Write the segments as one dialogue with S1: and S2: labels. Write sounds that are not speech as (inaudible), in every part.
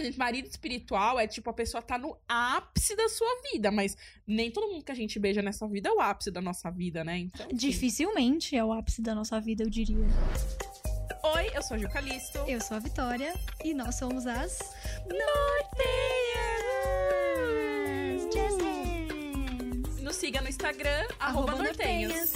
S1: gente, marido espiritual é tipo a pessoa tá no ápice da sua vida, mas nem todo mundo que a gente beija nessa vida é o ápice da nossa vida, né? Então, enfim.
S2: Dificilmente é o ápice da nossa vida, eu diria.
S1: Oi, eu sou a Ju Calisto.
S2: Eu sou a Vitória e nós somos as
S1: Norteias!
S2: Jazz
S1: Nos siga no Instagram, arroba,
S2: Arroba
S1: Nortenhas.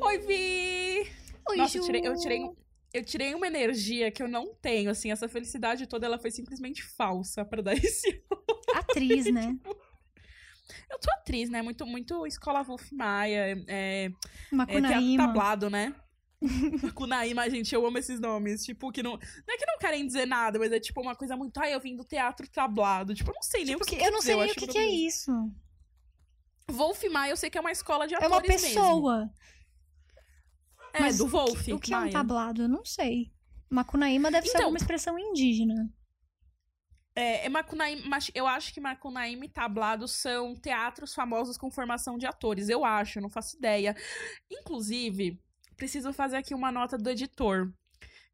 S1: Oi, Vi!
S2: Oi,
S1: Nossa, eu
S2: Ju.
S1: tirei, eu, tirei, um- eu tirei uma energia que eu não tenho, assim, essa felicidade toda, ela foi simplesmente falsa pra dar (laughs) esse...
S2: Atriz, né? (laughs)
S1: Eu sou atriz, né? Muito, muito escola Wolf Maia, é, é teatro
S2: Macunaíma.
S1: tablado, né? (laughs) Macunaíma, gente, eu amo esses nomes. Tipo, que não. Não é que não querem dizer nada, mas é tipo uma coisa muito. Ai, eu vim do teatro tablado. Tipo, eu não sei nem
S2: Tipo,
S1: o que.
S2: que- eu não sei nem o
S1: acho
S2: que, que é isso.
S1: Wolf Maia, eu sei que é uma escola de
S2: É
S1: atores
S2: uma
S1: mesmo. É,
S2: Mas
S1: do
S2: o que-
S1: Wolf
S2: O que é um tablado? Eu não sei. Macunaíma deve ser
S1: Então-
S2: alguma expressão indígena.
S1: É, é Macunaíma, mas eu acho que Macunaíma e tablado são teatros famosos com formação de atores. Eu acho, eu não faço ideia. Inclusive, preciso fazer aqui uma nota do editor.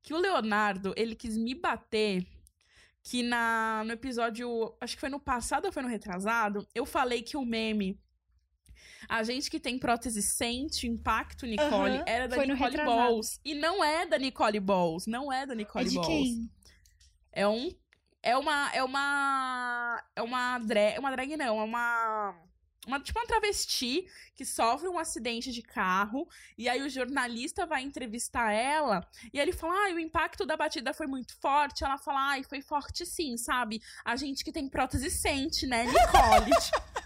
S1: Que o Leonardo, ele quis me bater que na, no episódio, acho que foi no passado ou foi no retrasado, eu falei que o meme a gente que tem prótese sente impacto, Nicole,
S2: Aham,
S1: era da Nicole. Balls. E não é da Nicole Balls. Não é da Nicole
S2: é
S1: Balls.
S2: quem?
S1: É um. É uma. É uma. É uma drag. Uma drag não, é uma. Uma, tipo uma travesti que sofre um acidente de carro. E aí o jornalista vai entrevistar ela. E ele fala: ai, o impacto da batida foi muito forte. Ela fala: ai, foi forte sim, sabe? A gente que tem prótese sente, né, Nicole? (laughs)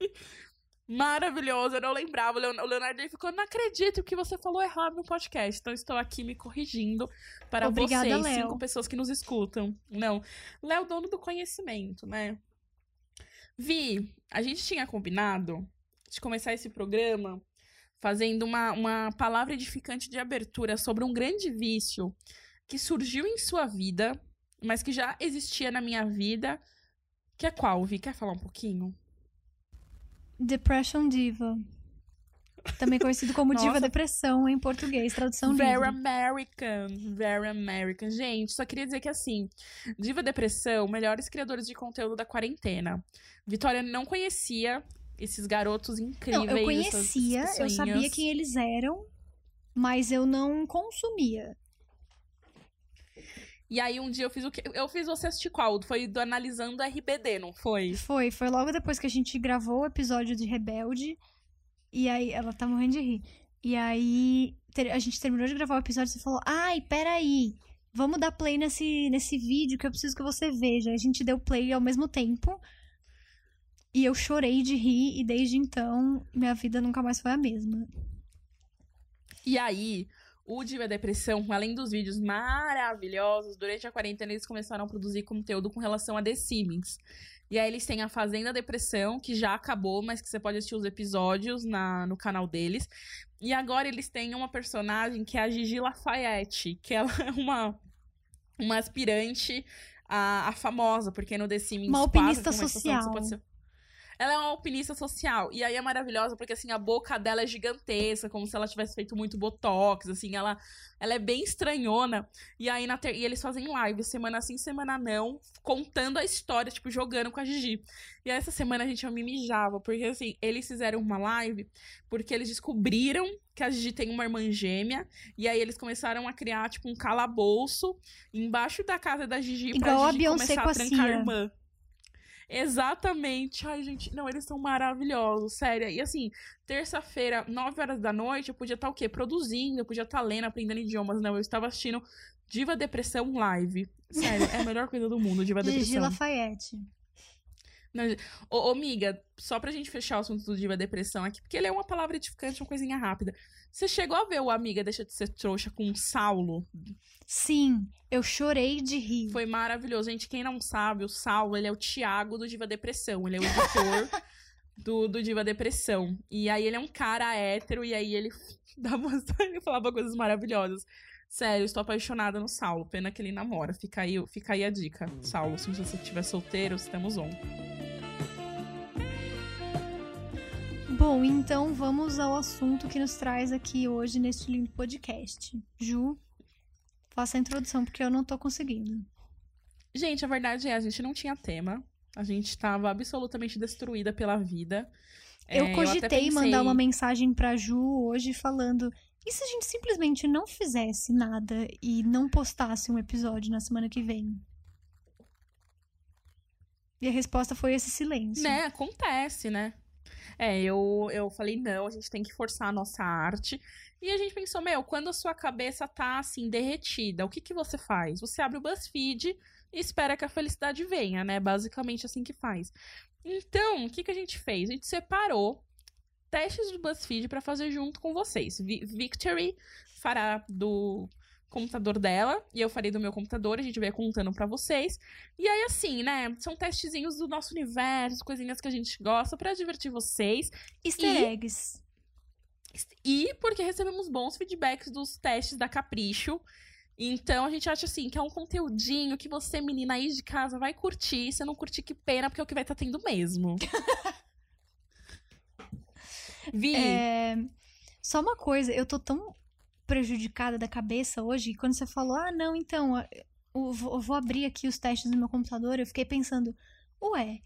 S1: (laughs) Maravilhoso, eu não lembrava. O Leon- o Leonardo ficou, não acredito que você falou errado no podcast. Então estou aqui me corrigindo para
S2: Obrigada,
S1: vocês,
S2: Léo.
S1: cinco pessoas que nos escutam. Não, Léo, dono do conhecimento, né? Vi, a gente tinha combinado de começar esse programa fazendo uma, uma palavra edificante de abertura sobre um grande vício que surgiu em sua vida, mas que já existia na minha vida. Que é qual, Vi? Quer falar um pouquinho?
S2: Depression Diva. Também conhecido como (laughs) Diva. Depressão em português, tradução
S1: Very
S2: livre.
S1: American, very American. Gente, só queria dizer que assim, Diva Depressão, melhores criadores de conteúdo da quarentena. Vitória não conhecia esses garotos incríveis.
S2: Não, eu conhecia, eu sabia quem eles eram, mas eu não consumia.
S1: E aí um dia eu fiz o que? Eu fiz você assistir qual? Foi do Analisando RBD, não foi?
S2: Foi, foi logo depois que a gente gravou o episódio de Rebelde. E aí, ela tá morrendo de rir. E aí, a gente terminou de gravar o episódio e você falou: Ai, peraí, vamos dar play nesse, nesse vídeo que eu preciso que você veja. A gente deu play ao mesmo tempo. E eu chorei de rir, e desde então, minha vida nunca mais foi a mesma.
S1: E aí, o Diva Depressão, além dos vídeos maravilhosos, durante a quarentena eles começaram a produzir conteúdo com relação a The Simmons. E aí eles têm a Fazenda Depressão, que já acabou, mas que você pode assistir os episódios na, no canal deles. E agora eles têm uma personagem que é a Gigi Lafayette, que ela (laughs) é uma, uma aspirante a, a famosa, porque no The Simmons
S2: Uma
S1: 4
S2: alpinista
S1: tem uma situação que você
S2: social.
S1: pode ser- ela é uma alpinista social. E aí é maravilhosa, porque assim, a boca dela é gigantesca, como se ela tivesse feito muito botox, assim, ela, ela é bem estranhona. E aí na ter- e eles fazem live, semana sim, semana não, contando a história, tipo, jogando com a Gigi. E aí, essa semana a gente eu me mijava, porque assim, eles fizeram uma live porque eles descobriram que a Gigi tem uma irmã gêmea, e aí eles começaram a criar, tipo, um calabouço embaixo da casa da Gigi
S2: Igual
S1: pra
S2: a
S1: Gigi
S2: Beyoncé
S1: começar
S2: com
S1: a
S2: a
S1: trancar a irmã. Exatamente. Ai, gente, não, eles são maravilhosos, sério. E assim, terça-feira, 9 horas da noite, eu podia estar o quê? Produzindo, eu podia estar lendo, aprendendo idiomas. Não, eu estava assistindo Diva Depressão Live. Sério, é a melhor coisa do mundo, Diva
S2: Gigi
S1: Depressão.
S2: Lafayette.
S1: Ô, ô, miga, só pra gente fechar o assunto do Diva Depressão aqui, porque ele é uma palavra edificante, uma coisinha rápida. Você chegou a ver o Amiga Deixa de Ser Trouxa com o Saulo?
S2: Sim, eu chorei de rir.
S1: Foi maravilhoso. Gente, quem não sabe, o Saulo, ele é o Thiago do Diva Depressão. Ele é o editor (laughs) do, do Diva Depressão. E aí ele é um cara hétero, e aí ele, (laughs) dava, ele falava coisas maravilhosas. Sério, estou apaixonada no Saulo. Pena que ele namora. Fica aí, fica aí a dica. Saulo, se você estiver solteiro, estamos on.
S2: Bom, então vamos ao assunto que nos traz aqui hoje neste lindo podcast. Ju, Faça a introdução, porque eu não tô conseguindo.
S1: Gente, a verdade é, a gente não tinha tema. A gente tava absolutamente destruída pela vida.
S2: Eu
S1: É,
S2: cogitei mandar
S1: pensei-
S2: uma mensagem pra Ju hoje falando. E se a gente simplesmente não fizesse nada e não postasse um episódio na semana que vem? E a resposta foi esse silêncio.
S1: Né, acontece, né? É, eu, eu falei, não, a gente tem que forçar a nossa arte. E a gente pensou, meu, quando a sua cabeça tá assim, derretida, o que que você faz? Você abre o BuzzFeed e espera que a felicidade venha, né? Basicamente assim que faz. Então, o que que a gente fez? A gente separou testes do BuzzFeed pra fazer junto com vocês. Vi- Victory fará do computador dela e eu farei do meu computador, a gente vai contando pra vocês. E aí, assim, né? São testezinhos do nosso universo, coisinhas que a gente gosta pra divertir vocês.
S2: Easter
S1: E-
S2: eggs.
S1: E porque recebemos bons feedbacks dos testes da Capricho. Então a gente acha assim que é um conteúdinho que você, menina aí de casa, vai curtir. Se não curtir, que pena, porque é o que vai estar tendo mesmo. (laughs) Vi,
S2: É, Só uma coisa, eu tô tão prejudicada da cabeça hoje, que quando você falou, ah, não, então, eu vou eu vou abrir aqui os testes no meu computador, eu fiquei pensando, ué,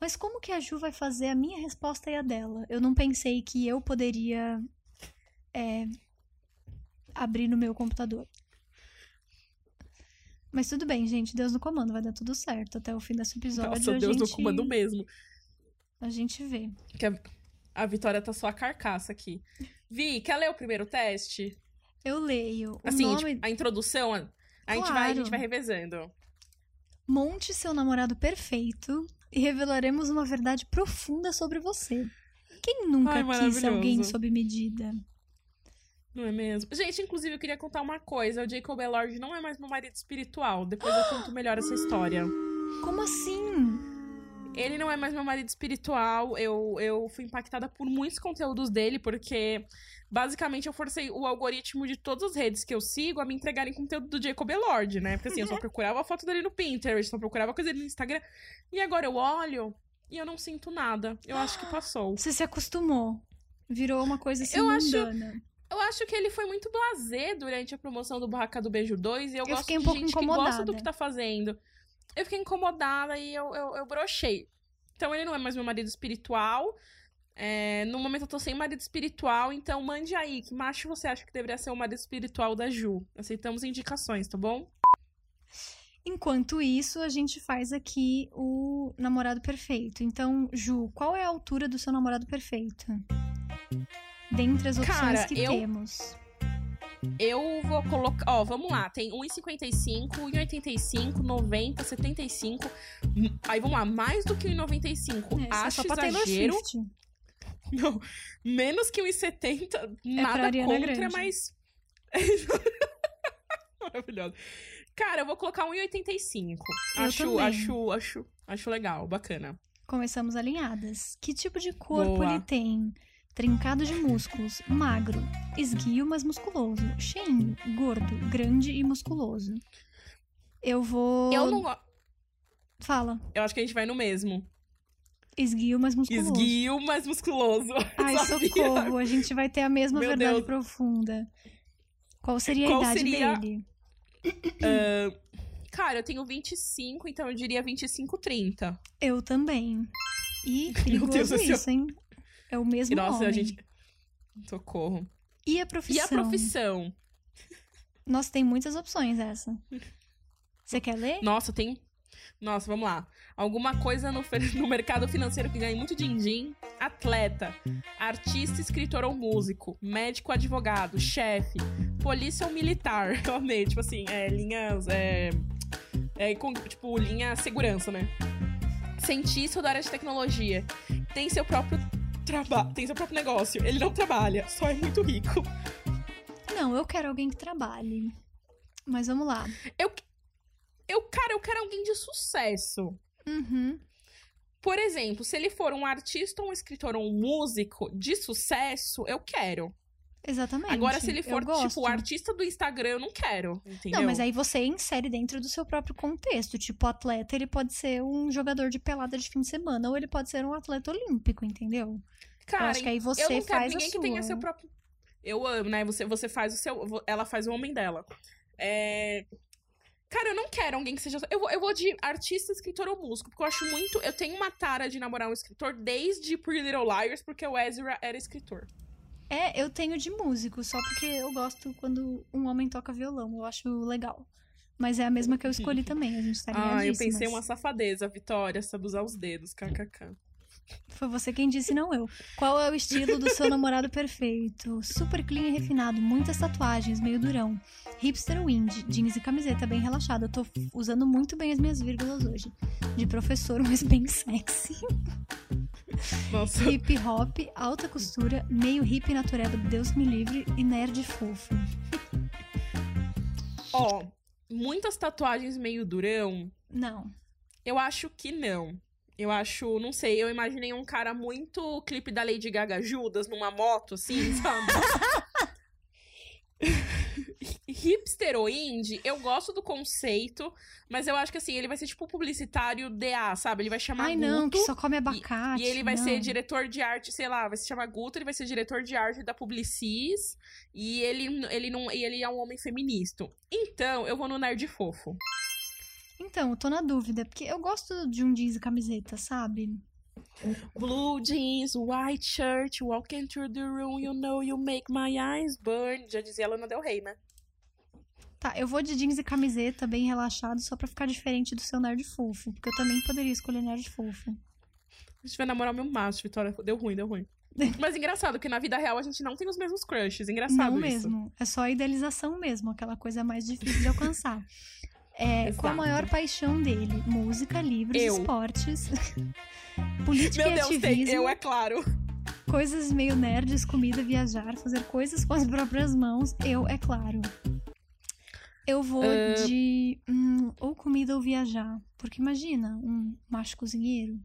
S2: mas como que a Ju vai fazer a minha resposta e a dela? Eu não pensei que eu poderia é, abrir no meu computador. Mas tudo bem, gente, Deus no comando, vai dar tudo certo. Até o fim desse episódio
S1: nossa,
S2: a
S1: Deus no
S2: gente,
S1: comando mesmo.
S2: a gente vê.
S1: Que a, Vitória tá só a carcaça aqui. Vi, quer ler o primeiro teste?
S2: Eu leio. O
S1: Assim,
S2: nome...
S1: tipo, a introdução, a, a gente vai, a
S2: Claro.
S1: gente vai revezando.
S2: Monte seu namorado perfeito e revelaremos uma verdade profunda sobre você. Quem nunca
S1: Ai,
S2: quis alguém sob medida?
S1: Não é mesmo? Gente, inclusive, eu queria contar uma coisa. O Jacob Elord não é mais meu marido espiritual. Depois eu conto melhor essa história.
S2: Como assim?
S1: Ele não é mais meu marido espiritual. Eu, eu fui impactada por muitos conteúdos dele, porque basicamente eu forcei o algoritmo de todas as redes que eu sigo a me entregarem conteúdo do Jacob Elord, né? Porque assim, eu só procurava a foto dele no Pinterest, só procurava coisa dele no Instagram. E agora eu olho e eu não sinto nada. Eu acho que passou.
S2: Você se acostumou. Virou uma coisa assim
S1: Eu acho-
S2: mundana.
S1: Eu acho que ele foi muito blasé durante a promoção do Barraca do Beijo 2 e eu,
S2: Eu
S1: gosto
S2: um
S1: de
S2: pouco
S1: gente que gosta do
S2: incomodada.
S1: que tá fazendo. Eu fiquei incomodada e eu, eu, eu brochei. Então ele não é mais meu marido espiritual. É, no momento eu tô sem marido espiritual, então mande aí que macho você acha que deveria ser o marido espiritual da Ju. Aceitamos indicações, tá bom?
S2: Enquanto isso, a gente faz aqui o namorado perfeito. Então, Ju, qual é a altura do seu namorado perfeito? Dentre as opções
S1: Cara,
S2: que
S1: eu-
S2: temos.
S1: Eu vou colocar. Ó, vamos lá. Tem 1,55, 1,85, 90, 75. Hum, Aí vamos lá, mais do que 1,95.
S2: É, é
S1: Acho
S2: só pra Taylor
S1: exagero. (laughs) Não, menos que 1,70,
S2: pra
S1: nada contra,
S2: Grande.
S1: mas. (laughs) Maravilhoso. Cara, eu vou colocar 1,85.
S2: Eu
S1: Acho,
S2: também.
S1: acho, acho, acho legal, bacana.
S2: Começamos alinhadas. Que tipo de corpo
S1: Boa.
S2: ele tem? Trincado de músculos, magro, esguio, mas musculoso, cheinho, gordo, grande e musculoso. Eu vou.
S1: Eu não.
S2: Fala.
S1: Eu acho que a gente vai no mesmo.
S2: Esguio, mas musculoso.
S1: Esguio, mas musculoso. (laughs)
S2: Ai,
S1: Sabia?
S2: socorro. A gente vai ter a mesma
S1: Meu
S2: verdade
S1: Deus.
S2: profunda. Qual seria a
S1: Qual
S2: idade
S1: seria-
S2: dele?
S1: Ah, cara, eu tenho 25, então eu diria 25, 30.
S2: Eu também. (laughs) E
S1: Deus
S2: perigoso
S1: do céu.
S2: isso, hein? É o mesmo
S1: E nossa,
S2: homem.
S1: a gente. Socorro.
S2: E a profissão?
S1: E a profissão?
S2: Nossa, tem muitas opções essa. Você quer ler?
S1: Nossa, tem. Nossa, vamos lá. Alguma coisa no, (laughs) no mercado financeiro que ganha muito din-din. Atleta, artista, escritor ou músico, médico, advogado, chefe, polícia ou militar. (laughs) Eu amei, tipo assim, é, linhas. É, é, com- tipo, linha segurança, né? Cientista ou da área de tecnologia. Tem seu próprio trabalho, tem seu próprio negócio. Ele não trabalha, só é muito rico.
S2: Não, eu quero alguém que trabalhe. Mas vamos lá.
S1: Eu, eu cara, eu quero alguém de sucesso.
S2: Uhum.
S1: Por exemplo, se ele for um artista, um escritor ou um músico de sucesso, eu quero.
S2: Exatamente.
S1: Agora, se ele for, tipo, artista do Instagram, eu não quero. Entendeu?
S2: Não, mas aí você insere dentro do seu próprio contexto. Tipo, o atleta, ele pode ser um jogador de pelada de fim de semana, ou ele pode ser um atleta olímpico, entendeu?
S1: Cara,
S2: eu acho que aí você
S1: eu não quero
S2: faz
S1: ninguém que tenha seu próprio. Eu amo, né? Você, você faz o seu. Ela faz o homem dela. É... Cara, eu não quero alguém que seja. Eu vou, eu vou de artista, escritor ou músico, porque eu acho muito. Eu tenho uma tara de namorar um escritor desde Pretty Little Liars, porque o Ezra era escritor.
S2: É, eu tenho de músico, só porque eu gosto quando um homem toca violão. Eu acho legal. Mas é a mesma que eu escolhi (laughs) também, a gente tá
S1: Ah, eu pensei uma safadeza, Vitória, sabe usar os dedos, kkk.
S2: Foi você quem disse, não eu. Qual é o estilo do seu namorado perfeito? Super clean e refinado, muitas tatuagens, meio durão. Hipster wind, jeans e camiseta, bem relaxado. Eu tô usando muito bem as minhas vírgulas hoje. De professor, mas bem sexy.
S1: Nossa.
S2: Hip hop, alta costura, meio hip natureba, Deus me livre, e nerd fofo. (laughs)
S1: Ó, muitas tatuagens meio durão.
S2: Não.
S1: Eu acho que não. Eu acho, não sei, eu imaginei um cara muito clipe da Lady Gaga Judas numa moto, assim, sabe? (laughs) Hipster ou indie, eu gosto do conceito, mas eu acho que assim, ele vai ser tipo publicitário DA, sabe? Ele vai chamar
S2: Ai,
S1: Guto,
S2: não, que só come abacate.
S1: E, e ele vai
S2: não.
S1: ser diretor de arte, sei lá, vai se chamar Guto, ele vai ser diretor de arte da Publicis, e ele, ele, não, e ele é um homem feminista. Então, eu vou no nerd fofo.
S2: Então, eu tô na dúvida, porque eu gosto de um jeans e camiseta, sabe?
S1: Blue jeans, white shirt, walking through the room, you know you make my eyes burn. Já dizia a Lana Del Rey, né?
S2: Tá, eu vou de jeans e camiseta, bem relaxado, só pra ficar diferente do seu nerd fofo. Porque eu também poderia escolher nerd fofo.
S1: A gente vai namorar o meu macho, Vitória. Deu ruim, deu ruim. (laughs) Mas engraçado, que na vida real a gente não tem os mesmos crushes. Engraçado
S2: Não
S1: isso.
S2: mesmo. É só a idealização mesmo, aquela coisa mais difícil de alcançar. (laughs) É, qual a maior paixão dele? Música, livros,
S1: Eu.
S2: esportes, (laughs) política
S1: Meu
S2: e
S1: Deus, tem.
S2: ativismo,
S1: Eu, é claro.
S2: coisas meio nerds, comida, viajar, fazer coisas com as próprias mãos. Eu, é claro. Eu vou
S1: Ah.
S2: de hum, ou comida ou viajar. Porque imagina, um macho cozinheiro.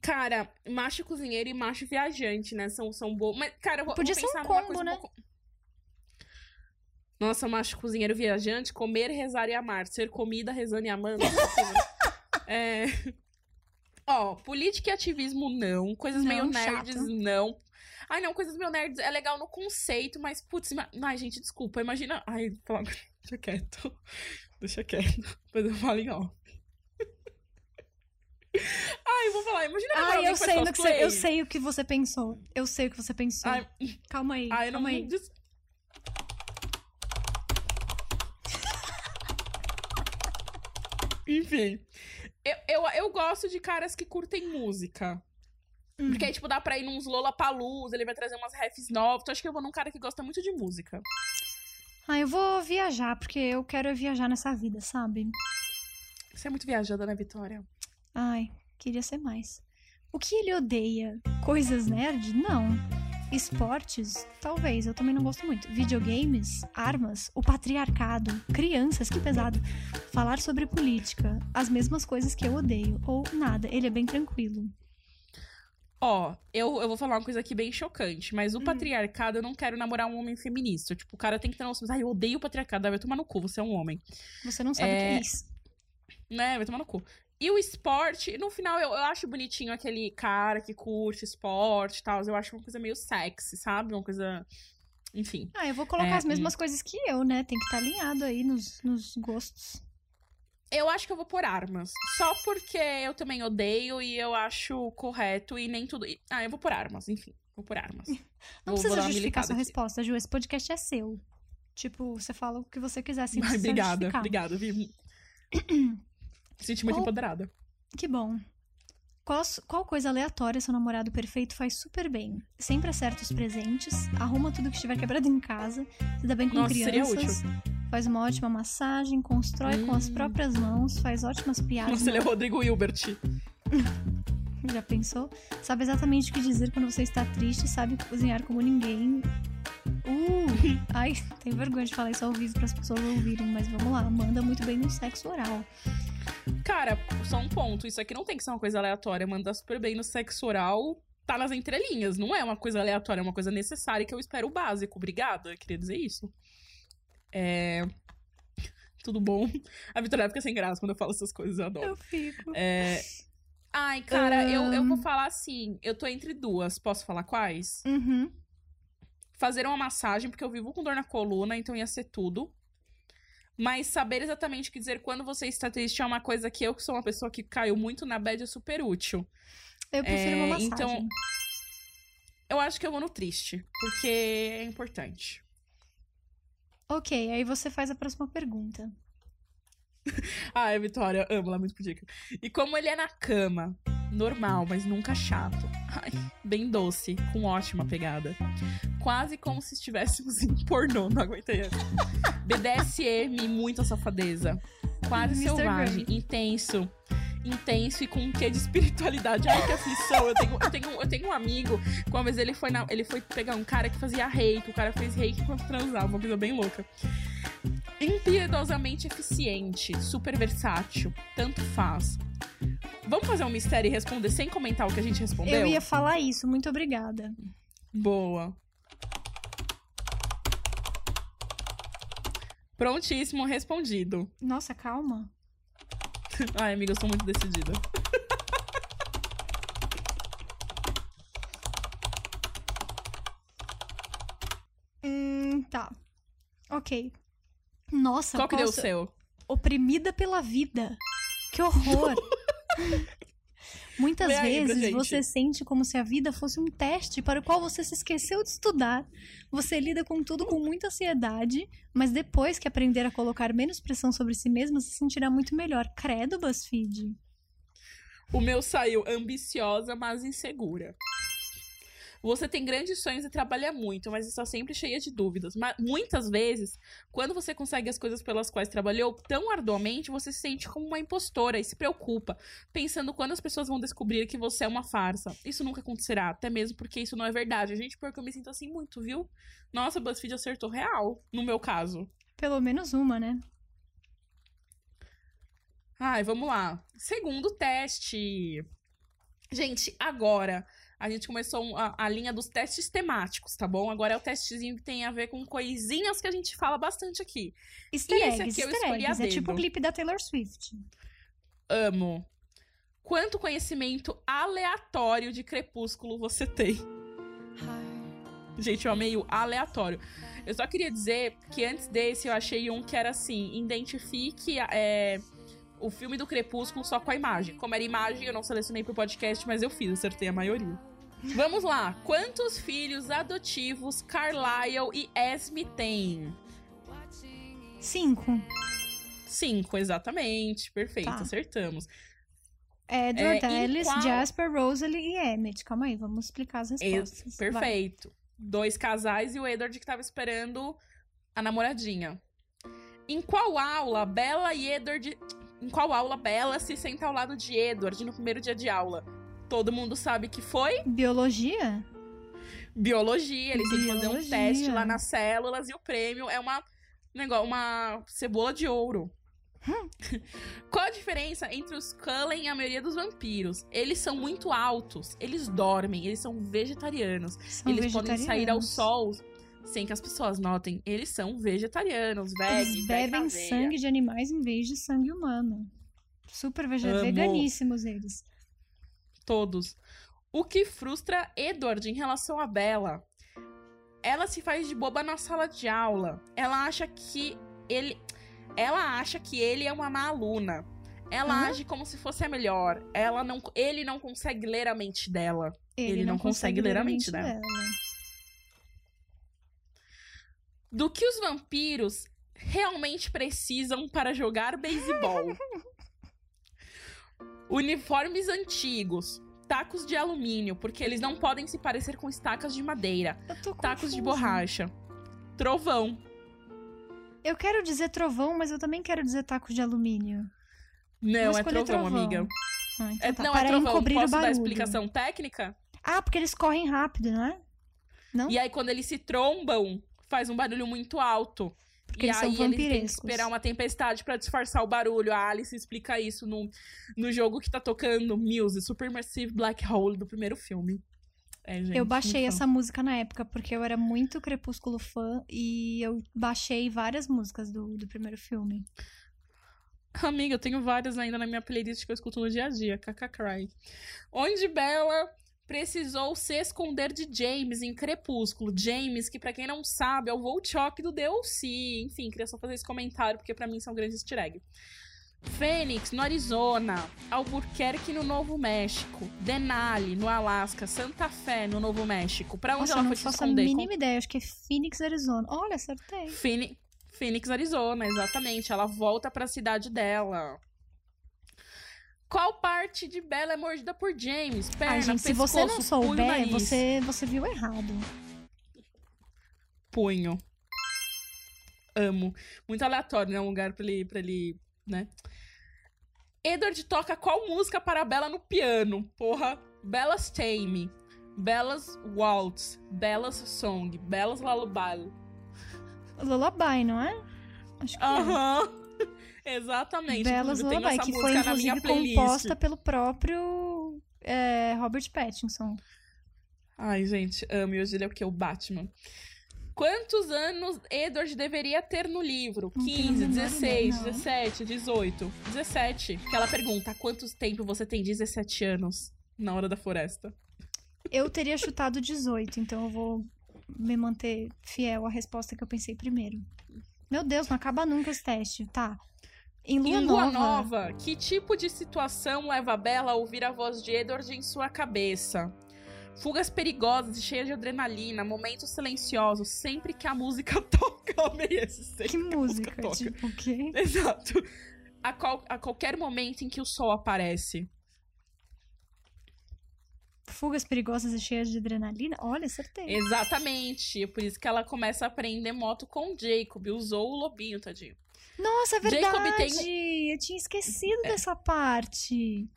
S1: Cara, macho cozinheiro e macho viajante, né? São, são bons. Mas, cara, eu vou,
S2: Podia
S1: vou
S2: ser um combo, né?
S1: um pouco... Nossa, macho cozinheiro viajante, comer, rezar e amar. Ser comida, rezando e amando. (laughs) é... Ó, política e ativismo não. Coisas
S2: Não,
S1: meio
S2: chato.
S1: nerds não. Ai, não, coisas meio nerds é legal no conceito, mas, putz, ima- ai, gente, desculpa, imagina. Ai, amor- (laughs) deixa quieto. Deixa quieto. Depois eu falo em off. (laughs) Ai, eu vou falar, imagina namorar
S2: Ai, eu sei, no que você, eu sei o que você pensou. Eu sei o que você pensou.
S1: Ai,
S2: calma aí,
S1: ai, não
S2: calma aí.
S1: Des... (laughs) Enfim. Eu, eu, eu gosto de caras que curtem música.
S2: Hum.
S1: Porque aí, tipo, dá pra ir nos Lollapalooza, ele vai trazer umas refs novas. Então, acho que eu vou num cara que gosta muito de música.
S2: Ah, eu vou viajar, porque eu quero viajar nessa vida, sabe?
S1: Você é muito viajada, né, Vitória?
S2: Ai, queria ser mais. O que ele odeia? Coisas nerd? Não. Esportes? Talvez, eu também não gosto muito. Videogames? Armas? O patriarcado? Crianças? Que pesado. Falar sobre política? As mesmas coisas que eu odeio. Ou nada, ele é bem tranquilo.
S1: Ó, eu, eu vou falar uma coisa aqui bem chocante, mas
S2: Hum.
S1: o patriarcado, eu não quero namorar um homem feminista. Tipo, o cara tem que ter noção. Ai, eu odeio o patriarcado. Vai tomar no cu, você é um homem.
S2: Você não sabe o que
S1: É.
S2: é isso.
S1: Né? Vai tomar no cu. E o esporte, no final, eu, eu acho bonitinho aquele cara que curte esporte e tal. Eu acho uma coisa meio sexy, sabe? Uma coisa. Enfim.
S2: Ah, eu vou colocar
S1: É,
S2: as mesmas coisas que eu, né? Tem que estar alinhado aí nos, nos gostos.
S1: Eu acho que eu vou por armas. Só porque eu também odeio e eu acho correto e nem tudo. Ah, eu vou por armas, enfim. Vou por armas. (laughs)
S2: Não
S1: Vou- vou
S2: precisa
S1: uma
S2: justificar sua
S1: aqui.
S2: resposta, Ju. Esse podcast é seu. Tipo, você fala o que você quiser
S1: Ai,
S2: precisar
S1: obrigada,
S2: justificar.
S1: obrigada, Vi. (clears throat) Senti muito
S2: Qual-
S1: empoderada.
S2: Que bom. Qual, qual coisa aleatória seu namorado perfeito faz super bem? Sempre acerta os presentes, arruma tudo que estiver quebrado em casa, se dá bem com
S1: Nossa, seria
S2: crianças, faz uma ótima massagem, constrói com as
S1: Hum.
S2: próprias mãos, faz ótimas piadas.
S1: Nossa, ele é Rodrigo Hilbert. (laughs)
S2: Já pensou? Sabe exatamente o que dizer quando você está triste, sabe cozinhar como ninguém. Uh! Ai, (laughs) tenho vergonha de falar isso ao vivo para as pessoas ouvirem, mas vamos lá. Manda muito bem no sexo oral.
S1: Cara, só um ponto. Isso aqui não tem que ser uma coisa aleatória. Mandar super bem no sexo oral tá nas entrelinhas. Não é uma coisa aleatória, é uma coisa necessária que eu espero o básico. Obrigada. Eu queria dizer isso. É. Tudo bom? A Vitória fica sem graça quando eu falo essas coisas, eu adoro.
S2: Eu fico.
S1: É... Ai, cara, eu, eu vou falar assim. Eu tô entre duas. Posso falar quais?
S2: Uhum.
S1: fazer uma massagem, porque eu vivo com dor na coluna, então ia ser tudo. Mas saber exatamente o que dizer quando você está triste é uma coisa que eu, que sou uma pessoa que caiu muito na bad, é super útil.
S2: Eu prefiro
S1: É,
S2: uma massagem.
S1: então- Eu acho que eu vou no triste, porque é importante.
S2: Ok, aí você faz a próxima pergunta. (laughs)
S1: Ai, Vitória, amo ela muito por dica. E como ele é na cama, normal, mas nunca chato. Ai, bem doce, com ótima pegada. Quase como se estivéssemos (laughs) em pornô, não aguentei. BDSM, muita safadeza. Quase
S2: Mr.
S1: selvagem, intenso. Intenso e com um quê de espiritualidade. Ai, que aflição. Eu tenho, eu tenho, eu tenho um amigo, que uma vez ele foi, na- ele foi pegar um cara que fazia reiki. O cara fez reiki enquanto transava, uma coisa bem louca. Impiedosamente eficiente, super versátil, tanto faz. Vamos fazer um mistério e responder sem comentar o que a gente respondeu?
S2: Eu ia falar isso, muito obrigada.
S1: Boa. Prontíssimo, respondido.
S2: Nossa, calma. (laughs)
S1: Ai, amiga, eu sou muito decidida.
S2: Hum, tá. Ok. Nossa,
S1: Qual que deu o
S2: posso-
S1: seu?
S2: oprimida pela vida. Que horror. (laughs) Muitas
S1: Lê
S2: vezes você sente como se a vida fosse um teste para o qual você se esqueceu de estudar. Você lida com tudo com muita ansiedade, mas depois que aprender a colocar menos pressão sobre si mesma, se sentirá muito melhor. Credo, BuzzFeed.
S1: O meu saiu ambiciosa, mas insegura. Você tem grandes sonhos e trabalha muito, mas está sempre cheia de dúvidas. Mas muitas vezes, quando você consegue as coisas pelas quais trabalhou tão arduamente, você se sente como uma impostora e se preocupa, pensando quando as pessoas vão descobrir que você é uma farsa. Isso nunca acontecerá, até mesmo porque isso não é verdade. Gente, porque eu me sinto assim muito, viu? Nossa, BuzzFeed acertou real, no meu caso.
S2: Pelo menos uma, né?
S1: Ai, vamos lá. Segundo teste. Gente, agora a gente começou a, a linha dos testes temáticos, tá bom? Agora é o testezinho que tem a ver com coisinhas que a gente fala bastante aqui.
S2: Easter
S1: E esse
S2: eggs,
S1: aqui eu escolhi a
S2: eggs. É tipo o
S1: dedo.
S2: clipe da Taylor Swift.
S1: Amo. Quanto conhecimento aleatório de Crepúsculo você tem? Gente, eu amei o aleatório. Eu só queria dizer que antes desse eu achei um que era assim: identifique é, o filme do Crepúsculo só com a imagem. Como era imagem, eu não selecionei pro podcast, mas eu fiz, acertei a maioria. Vamos lá. Quantos filhos adotivos Carlyle e Esme têm?
S2: Cinco.
S1: Cinco, exatamente. Perfeito,
S2: Tá.
S1: acertamos.
S2: Edward,
S1: É, em
S2: Alice,
S1: qual-
S2: Jasper, Rosalie e Emmett. Calma aí, vamos explicar as respostas. Vai.
S1: Perfeito. Dois casais e o Edward que tava esperando a namoradinha. Em qual aula Bella e Edward. Em qual aula Bella se senta ao lado de Edward no primeiro dia de aula? Todo mundo sabe que foi
S2: Biologia?
S1: biologia. Eles têm que fazer um teste lá nas células e o prêmio é uma negócio, uma cebola de ouro.
S2: Hum. (laughs)
S1: Qual a diferença entre os Cullen e a maioria dos vampiros? Eles são muito altos, eles dormem, eles são vegetarianos.
S2: São
S1: Eles podem sair ao
S2: vegetarianos.
S1: sol sem que as pessoas notem. Eles são vegetarianos, veg,
S2: Eles bebem sangue de animais em vez de sangue humano. Super veganíssimos eles.
S1: Todos. O que frustra Edward em relação a Bella? Ela se faz de boba na sala de aula. Ela acha que ele. Ela acha que ele é uma má aluna. Ela
S2: Hã?
S1: age como se fosse a melhor. Ela não, ele não consegue ler a mente dela.
S2: Ele,
S1: não consegue ler a mente dela. Do que os vampiros realmente precisam para jogar beisebol? (laughs) Uniformes antigos, tacos de alumínio, porque eles não podem se parecer com estacas de madeira, tacos de borracha, trovão.
S2: Eu quero dizer trovão, mas eu também quero dizer taco de alumínio.
S1: Não, é trovão,
S2: trovão.
S1: amiga.
S2: Ah, então
S1: É-
S2: tá.
S1: não,
S2: Para
S1: é trovão.
S2: encobrir
S1: Posso
S2: o
S1: dar explicação técnica?
S2: Ah, porque eles correm rápido, não é? Não?
S1: E aí, quando eles se trombam, faz um barulho muito alto.
S2: Porque
S1: e
S2: eles
S1: aí
S2: são
S1: eles têm que esperar uma tempestade pra disfarçar o barulho. A Alice explica isso no, no jogo que tá tocando Muse, Supermassive Black Hole do primeiro filme. É, gente,
S2: Eu baixei
S1: muito
S2: essa música na época porque eu era muito Crepúsculo fã e eu baixei várias músicas do, do primeiro filme.
S1: Amiga, eu tenho várias ainda na minha playlist que eu escuto no dia a dia. Cry. Onde Bella precisou se esconder de James em Crepúsculo. James, que pra quem não sabe, é o Volchok do DLC. Enfim, queria só fazer esse comentário, porque pra mim são grandes easter egg. Phoenix, no Arizona. Albuquerque, no Novo México. Denali, no Alasca. Santa Fé, no Novo México. Pra onde
S2: Nossa,
S1: ela
S2: não
S1: foi se
S2: faço a
S1: esconder?
S2: mínima ideia. Acho que é Phoenix, Arizona. Olha, acertei.
S1: Phoenix, Phoenix, Arizona, exatamente. Ela volta pra cidade dela. Qual parte de Bella é mordida por James? Perna,
S2: Ai, gente, se
S1: pescoço,
S2: você não souber, você, você viu errado.
S1: Punho. Amo. Muito aleatório, né? Um lugar pra ele, pra ele, né? Edward toca qual música para Bella no piano? Porra. Bella's Tame. Bella's Waltz. Bella's Song. Bella's Lullaby.
S2: Lullaby, não é? Acho que é.
S1: Aham. Exatamente.
S2: Belas
S1: Inclusive, tenho
S2: Lullaby, que foi inclusive composta pelo próprio é, Robert Pattinson.
S1: Ai, gente, amo. E hoje ele é o quê? O Batman. Quantos anos Edward deveria ter no livro?
S2: Não tenho a
S1: 15,
S2: menor
S1: 16,
S2: ideia, não.
S1: 17, 18. 17. Que ela pergunta: quanto tempo você tem? 17 anos. Na hora da floresta.
S2: Eu teria chutado 18, então eu vou me manter fiel à resposta que eu pensei primeiro. Meu Deus, não acaba nunca esse teste. Tá. Em Lua,
S1: em Lua
S2: Nova,
S1: Nova, que tipo de situação leva a Bella a ouvir a voz de Edward em sua cabeça? Fugas perigosas e cheias de adrenalina, momentos silenciosos, sempre que a música (laughs) toca. Eu amei esse sempre
S2: Que música?
S1: toca.
S2: Tipo, o quê?
S1: Exato. A, qual- a qualquer momento em que o sol aparece.
S2: Fugas perigosas e cheias de adrenalina? Olha, acertei.
S1: Exatamente. Por isso que ela começa a aprender moto com o Jacob. Usou o lobinho, tadinho.
S2: Nossa, é
S1: Jacob
S2: verdade!
S1: tem
S2: Eu tinha esquecido dessa parte.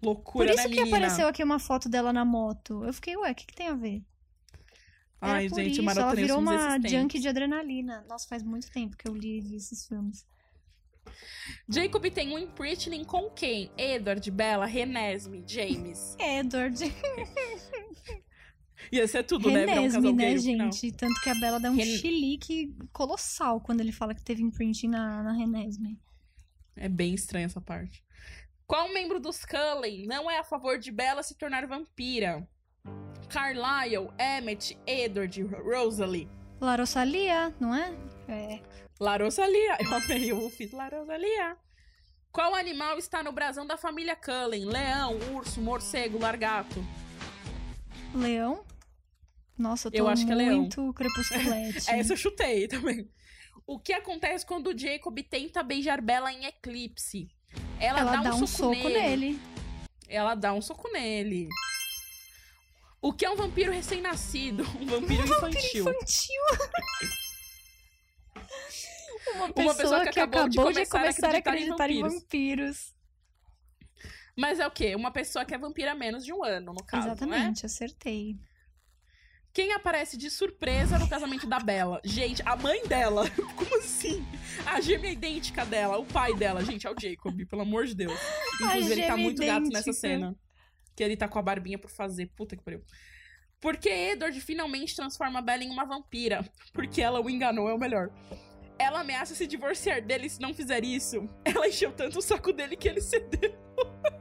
S2: Por
S1: Loucura,
S2: isso
S1: né,
S2: que
S1: menina?
S2: apareceu aqui uma foto dela na moto. Eu fiquei, ué, o que, que tem a ver? Era
S1: Ai,
S2: por
S1: gente,
S2: isso. Ela virou uma junkie de adrenalina. Nossa, faz muito tempo que eu li esses filmes.
S1: Jacob tem um imprichling com quem? Edward, Bella, Renesme, James.
S2: Edward. (laughs)
S1: Ia ser tudo, né? Um
S2: Renesme,
S1: casal
S2: né,
S1: final.
S2: gente? Tanto que a Bela dá um
S1: Ren-
S2: chilique colossal quando ele fala que teve imprinting na, na Renesme.
S1: É bem estranha essa parte. Qual membro dos Cullen não é a favor de Bella se tornar vampira? Carlyle, Emmett, Edward, Rosalie.
S2: La Rosalia, não é? É.
S1: La Rosalia. Eu amei, eu fiz La Rosalia. Qual animal está no brasão da família Cullen? Leão, urso, morcego, largato.
S2: Leão? Nossa, eu tô
S1: Eu acho que é
S2: muito crepusculete. (laughs)
S1: É, essa eu chutei também. O que acontece quando o Jacob tenta beijar Bella em eclipse? Ela,
S2: Ela
S1: dá, um, soco, nele.
S2: nele.
S1: Ela dá um soco nele. O que é um vampiro recém-nascido? (laughs) Um vampiro infantil.
S2: Infantil. (laughs) Uma pessoa,
S1: pessoa que
S2: que,
S1: acabou
S2: acabou,
S1: de
S2: de
S1: começar a
S2: começar a
S1: acreditar em
S2: acreditar em
S1: vampiros.
S2: vampiros.
S1: Mas é o quê? Uma pessoa que é vampira há menos de um ano, no caso, né?
S2: Exatamente, acertei.
S1: Quem aparece de surpresa no casamento da Bella? Gente, a mãe dela. (laughs) Como assim? A gêmea idêntica dela, o pai dela. Gente, é o Jacob, pelo amor de Deus. Inclusive, ele tá muito gato
S2: idêntica.
S1: nessa cena. Que ele tá com a barbinha por fazer. Puta que pariu. Porque Edward finalmente transforma a Bella em uma vampira. Porque ela o enganou, é o melhor. Ela ameaça se divorciar dele se não fizer isso. Ela encheu tanto o saco dele que ele cedeu.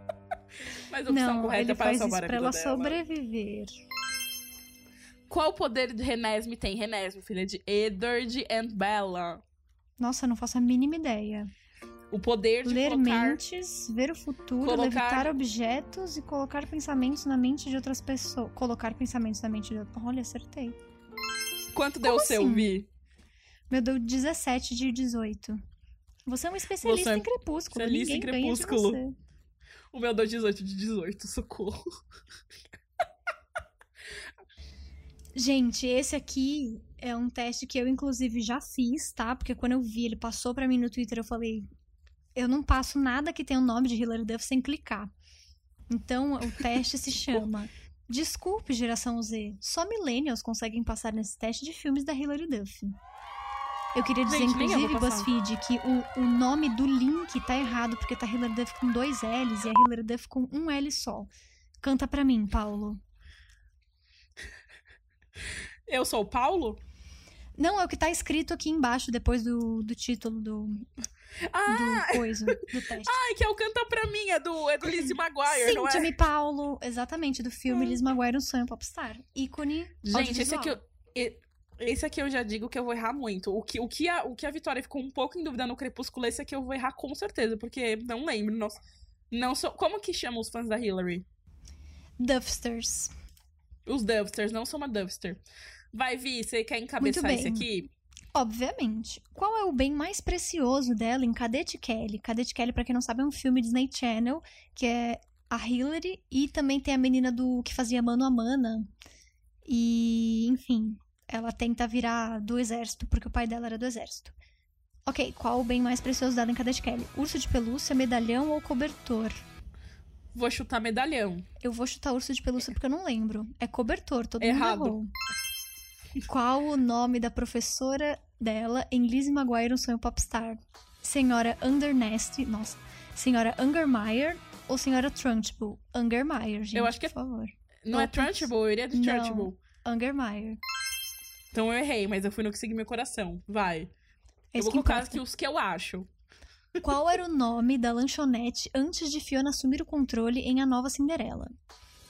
S1: (laughs) Mas a opção
S2: Não,
S1: correta
S2: ele
S1: é para
S2: faz isso
S1: salvar a
S2: pra
S1: vida
S2: ela
S1: dela.
S2: sobreviver.
S1: Qual poder de Renesme tem? Renesme, filha de Edward and Bella.
S2: Nossa, não faço a mínima ideia.
S1: O poder de
S2: Ler
S1: colocar...
S2: mentes, ver o futuro,
S1: colocar-
S2: levitar objetos e colocar pensamentos na mente de outras pessoas. Colocar pensamentos na mente de outras. Olha, acertei.
S1: Quanto deu o
S2: Como
S1: seu,
S2: assim?
S1: Vi?
S2: Meu, deu 17 de 18. Você é um especialista
S1: é
S2: em crepúsculo.
S1: especialista em
S2: Ninguém de
S1: crepúsculo. O meu deu 18 de 18, socorro.
S2: Gente, esse aqui é um teste que eu, inclusive, já fiz, tá? Porque quando eu vi, ele passou pra mim no Twitter, eu falei: eu não passo nada que tenha o nome de Hilary Duff sem clicar. Então, o teste se (laughs) chama. Desculpe, geração Z. Só millennials conseguem passar nesse teste de filmes da Hilary Duff. Eu queria dizer,
S1: Gente,
S2: inclusive. BuzzFeed, que o, o nome do link tá errado, porque tá Hilary Duff com dois L's e a Hilary Duff com um L só. Canta pra mim, Paulo.
S1: Eu sou o Paulo?
S2: Não, é o que tá escrito aqui embaixo, depois do, do título do,
S1: Ah,
S2: do coisa, do (laughs) teste.
S1: ai, que é o Canta Pra Mim, é do, é do Lizzie Maguire,
S2: Sim,
S1: não é?
S2: Jimmy Paulo, exatamente, do filme Liz Maguire, um sonho popstar. Ícone
S1: Gente, esse aqui, eu, esse aqui eu já digo que eu vou errar muito. O que, o, que a, o que a Vitória ficou um pouco em dúvida no Crepúsculo, esse aqui eu vou errar com certeza, porque não lembro. Nossa, não sou, como que chamam os fãs da Hillary?
S2: Duffsters.
S1: Os Dubsters, não sou uma Dubster. Vai, Vi, você quer encabeçar
S2: bem.
S1: aqui?
S2: Obviamente. Qual é o bem mais precioso dela em Cadete Kelly? Cadete Kelly, pra quem não sabe, é um filme Disney Channel, que é a Hillary e também tem a menina do que fazia Mano a Mana. E, enfim, ela tenta virar do exército, porque o pai dela era do exército. Ok, qual o bem mais precioso dela em Cadete Kelly? Urso de pelúcia, medalhão ou cobertor?
S1: Vou chutar medalhão.
S2: Eu vou chutar urso de pelúcia porque eu não lembro. É cobertor, todo
S1: Errado.
S2: mundo errou. Qual o nome da professora dela em Lizzie Maguire, um sonho popstar? Senhora Undernest, nossa. Senhora Ungermeyer ou senhora Trunchbull? Ungermeyer, gente,
S1: Eu acho que é-
S2: por favor.
S1: Não é
S2: Ops.
S1: Trunchbull? Eu iria de. Trunchbull.
S2: Ungermeyer.
S1: Então eu errei, mas eu fui no que segui meu coração. Vai. eu
S2: Esse
S1: vou
S2: que
S1: colocar aqui os que eu acho.
S2: Qual era o nome da lanchonete antes de Fiona assumir o controle em A Nova Cinderela?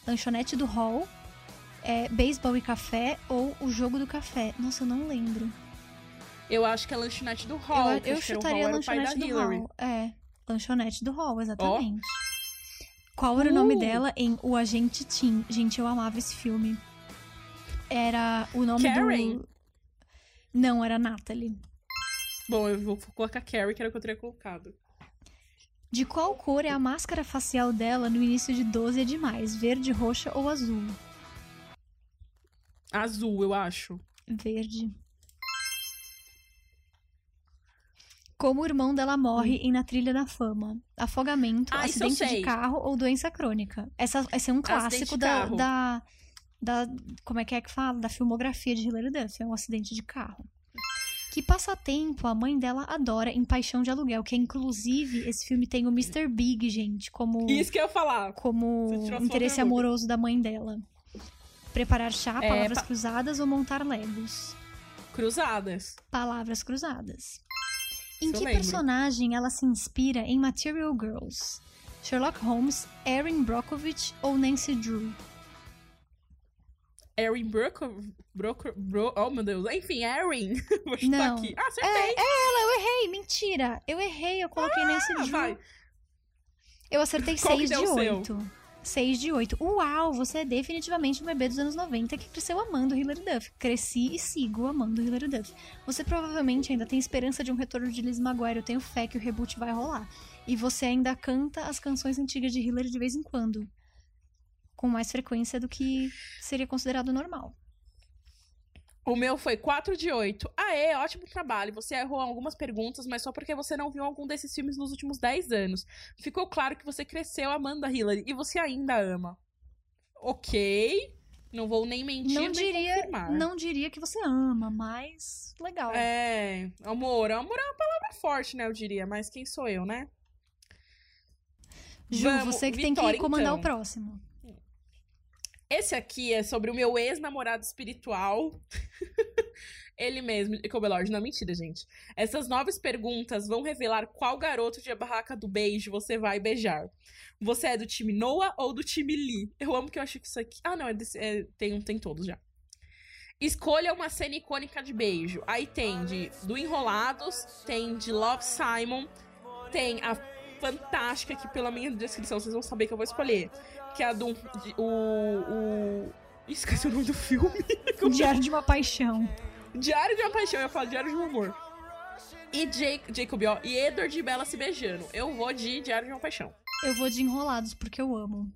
S2: Lanchonete do Hall, é, Beisebol e Café ou O Jogo do Café? Nossa, eu não lembro.
S1: Eu acho que é a lanchonete do Hall.
S2: eu eu
S1: o
S2: chutaria a
S1: Hall o da
S2: lanchonete do
S1: Hillary.
S2: Hall. É, lanchonete do Hall, exatamente. Qual era o
S1: Uh!
S2: nome dela em O Agente Tim? Gente, eu amava esse filme. Era o nome
S1: Karen?
S2: do... Não, era Natalie.
S1: Bom, eu vou colocar Carrie, que era o que eu teria colocado.
S2: De qual cor é a máscara facial dela no início de 12 é demais? Verde, roxa ou azul?
S1: Azul, eu acho.
S2: Verde. Como o irmão dela morre em Na Trilha da Fama? Afogamento,
S1: Hum. Ah,
S2: acidente de carro ou doença crônica? Essa, esse é um clássico da, da, da- Como é que é que fala? Da filmografia de Hilary Duff. É um acidente de carro. Que passatempo a mãe dela adora em Paixão de Aluguel, que é, inclusive esse filme tem o Mr. Big, gente, como
S1: Isso que eu ia falar.
S2: como interesse amoroso da mãe dela. Preparar chá,
S1: É,
S2: palavras
S1: pa-
S2: cruzadas ou montar legos?
S1: Cruzadas.
S2: Palavras cruzadas. Em
S1: Isso
S2: que personagem ela se inspira em Material Girls? Sherlock Holmes, Erin Brockovich ou Nancy Drew?
S1: Erin Broco... Broco... Bro... Oh, meu Deus. Enfim, Erin. (laughs) Vou chutar
S2: Não.
S1: aqui. Ah,
S2: É,
S1: acertei.
S2: é ela, eu errei, mentira. Eu errei, eu coloquei
S1: Ah,
S2: Drew.
S1: vai.
S2: Eu acertei
S1: Qual que
S2: 6 de
S1: deu o seu?
S2: 8. 6 de 8. Uau, você é definitivamente um bebê dos anos 90 que cresceu amando Hilary Duff. Cresci e sigo amando Hilary Duff. Você provavelmente ainda tem esperança de um retorno de Liz Maguire. Eu tenho fé que o reboot vai rolar. E você ainda canta as canções antigas de Hilary de vez em quando. Com mais frequência do que seria considerado normal.
S1: O meu foi 4 de 8. Aê, ótimo trabalho. Você errou algumas perguntas, mas só porque você não viu algum desses filmes nos últimos 10 anos. Ficou claro que você cresceu amando a Hillary e você ainda ama. Ok. Não vou nem mentir,
S2: Não
S1: nem
S2: diria,
S1: confirmar.
S2: não diria que você ama, mas legal.
S1: É, amor. Amor é uma palavra forte, né, eu diria. Mas quem sou eu, né?
S2: Ju,
S1: Vamos,
S2: você que tem
S1: Vitória,
S2: que comandar
S1: então.
S2: o próximo.
S1: Esse aqui é sobre o meu ex-namorado espiritual. (laughs) Ele mesmo, Ecobelord. Não, mentira, gente. Essas novas perguntas vão revelar qual garoto de A Barraca do Beijo você vai beijar. Você é do time Noah ou do time Lee? Eu amo que eu acho que isso aqui... Ah, não, é desse- é- tem, tem todos já. Escolha uma cena icônica de beijo. Aí tem de do Enrolados, tem de Love Simon, tem a fantástica que pela minha descrição vocês vão saber que eu vou escolher, que é a do de- o o esqueci o nome do filme. (laughs)
S2: Diário de uma Paixão.
S1: Diário de uma Paixão, eu ia falar Diário de um Amor. E Jake, Jacob, ó, e Edward e Bella se beijando. Eu vou de Diário de uma Paixão.
S2: Eu vou de Enrolados, porque eu amo.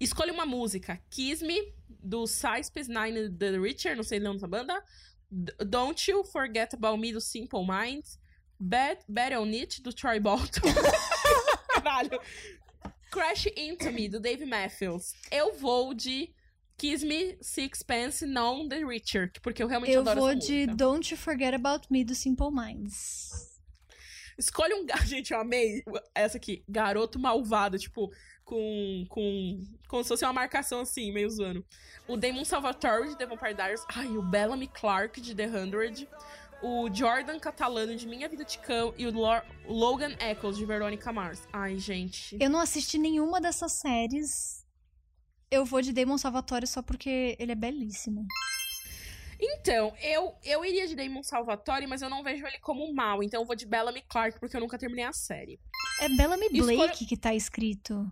S1: Escolha uma música. Kiss Me, do Cyspes Nine The Richer, não sei o nome da banda. Don't You Forget About Me, do Simple Minds. Bet, Bet on It, do Troy Bolton. (laughs) Caralho. Crash Into Me, do Dave Matthews. Eu vou de Kiss Me, Sixpence, não The Richer, porque eu realmente
S2: Eu
S1: adoro
S2: vou
S1: essa
S2: de
S1: música.
S2: Don't You Forget About Me do Simple Minds.
S1: Escolhe um. (laughs) Gente, eu amei essa aqui. Garoto malvado. Tipo, com, com, como se fosse uma marcação assim, meio zoando. O Damon Salvatore de The Vampire Diaries. Ai, o Bellamy Clark de The Hundred. O Jordan Catalano de Minha Vida de Cão. E o, Lor- Logan Eccles de Veronica Mars. Ai, gente.
S2: Eu não assisti nenhuma dessas séries. Eu vou de Damon Salvatore só porque ele é belíssimo.
S1: Então, eu, eu iria de Damon Salvatore, mas eu não vejo ele como mal. Então eu vou de Bellamy Clark, porque eu nunca terminei a série.
S2: É Bellamy
S1: Escolha-
S2: Blake que tá escrito.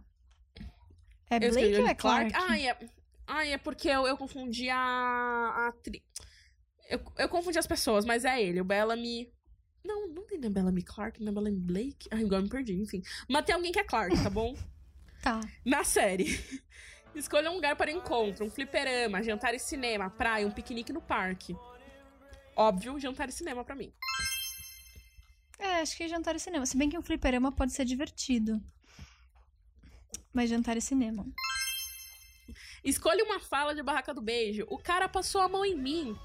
S2: É Blake ou é Clark?
S1: Ai, é, ai, é porque eu, eu confundi a, a atriz. Eu, eu confundi as pessoas, mas é ele, o Bellamy. Não, não tem nem Bellamy Clark, não é Bellamy Blake. Ai, agora eu me perdi, enfim. Mas tem alguém que é Clark, tá bom? (laughs)
S2: Tá.
S1: Na série. (laughs) Escolha um lugar para encontro, um fliperama, jantar e cinema, praia, um piquenique no parque. Óbvio, jantar e cinema pra mim.
S2: É, acho que jantar e cinema. Se bem que um fliperama pode ser divertido. Mas jantar e cinema.
S1: Escolha uma fala de Barraca do Beijo. O cara passou a mão em mim.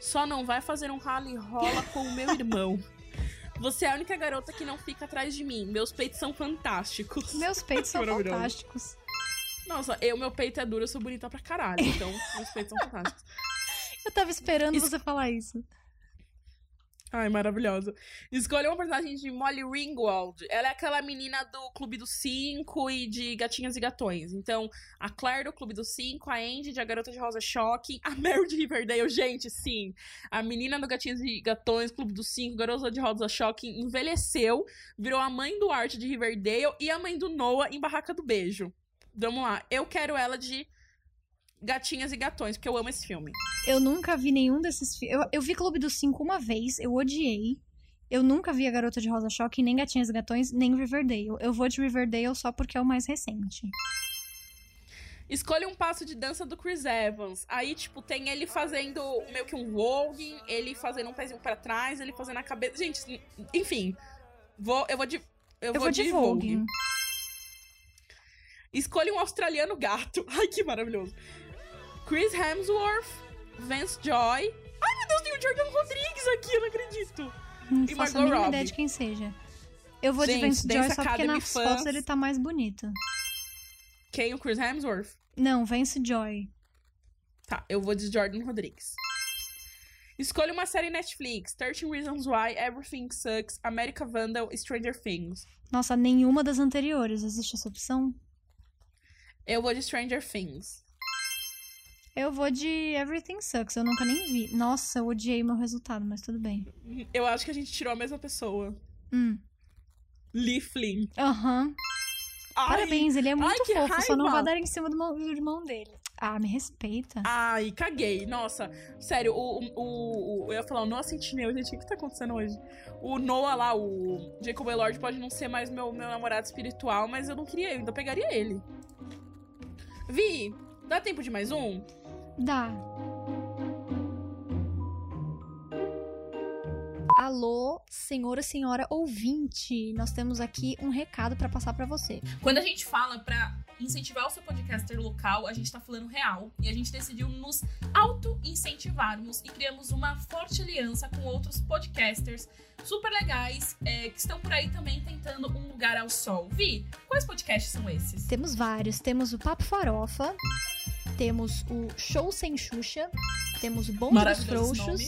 S1: Só não vai fazer um rally rola com o meu irmão. Você é a única garota que não fica atrás de mim. Meus peitos são fantásticos.
S2: Meus peitos são fantásticos.
S1: Nossa, eu, meu peito é duro, eu sou bonita pra caralho. Então, meus peitos são fantásticos.
S2: Eu tava esperando
S1: Isso-
S2: você falar isso.
S1: Ai, maravilhosa. Escolha uma personagem de Molly Ringwald. Ela é aquela menina do Clube dos Cinco e de Gatinhas e Gatões. Então, a Claire do Clube dos Cinco, a Andy de A Garota de Rosa Shocking, a Mary de Riverdale, gente, sim. A menina do Gatinhas e Gatões, Clube dos Cinco, Garota de Rosa Shocking, envelheceu, virou a mãe do Art de Riverdale e a mãe do Noah em Barraca do Beijo. Vamos lá. Eu quero ela de Gatinhas e Gatões, porque eu amo esse filme.
S2: Eu nunca vi nenhum desses filmes. Eu, eu vi Clube dos Cinco uma vez, eu odiei. Eu nunca vi A Garota de Rosa Choque, nem Gatinhas e Gatões, nem Riverdale. Eu vou de Riverdale só porque é o mais recente.
S1: Escolha um passo de dança do Chris Evans. Aí, tipo, tem ele fazendo meio que um voguing, ele fazendo um pezinho pra trás, ele fazendo a cabeça. Gente, enfim. Vou, eu vou de. Eu,
S2: Eu, vou de Vogue.
S1: Escolha um australiano gato. (laughs) Ai, que maravilhoso. Chris Hemsworth, Vance Joy. Ai, meu Deus, tem o Jordan Rodrigues aqui, eu não acredito.
S2: Não
S1: E
S2: faço
S1: Margot
S2: a mínima
S1: Robbie.
S2: ideia de quem seja. Eu vou de
S1: Gente,
S2: Vance Joy só porque
S1: Academy fãs.
S2: fotos ele tá mais bonito.
S1: Quem? O Chris Hemsworth?
S2: Não, Vance Joy.
S1: Tá, eu vou de Jordan Rodrigues. Escolha uma série Netflix. 13 Reasons Why, Everything Sucks, America Vandal, Stranger Things.
S2: Nossa, nenhuma das anteriores. Existe essa opção?
S1: Eu vou de Stranger Things.
S2: Eu vou de Everything Sucks. Eu nunca nem vi. Nossa, eu odiei meu resultado, mas tudo bem.
S1: Eu acho que a gente tirou a mesma pessoa.
S2: Hum.
S1: Lee Flynn.
S2: Aham.
S1: Ai,
S2: Parabéns, ele é muito
S1: que
S2: fofo. Só não vai dar em cima do, mão- do irmão dele. Ah, me respeita.
S1: Ai, caguei. Nossa, sério, o, o, o- Eu ia falar o Noah Sentinel, gente, o que, que tá acontecendo hoje? O Noah lá, o Jacob Elord, pode não ser mais meu, meu namorado espiritual, mas eu não queria, eu ainda pegaria ele. Vi, dá tempo de mais um?
S2: Dá. Alô, senhora, senhora ouvinte. Nós temos aqui um recado pra passar pra você.
S3: Quando a gente fala pra incentivar o seu podcaster local, a gente tá falando real. E a gente decidiu nos auto-incentivarmos e criamos uma forte aliança com outros podcasters super legais é, que estão por aí também tentando um lugar ao sol. Vi, quais podcasts são esses?
S2: Temos vários. Temos o Papo Farofa, temos o Show Sem Xuxa, temos o Bonde dos Frouxos,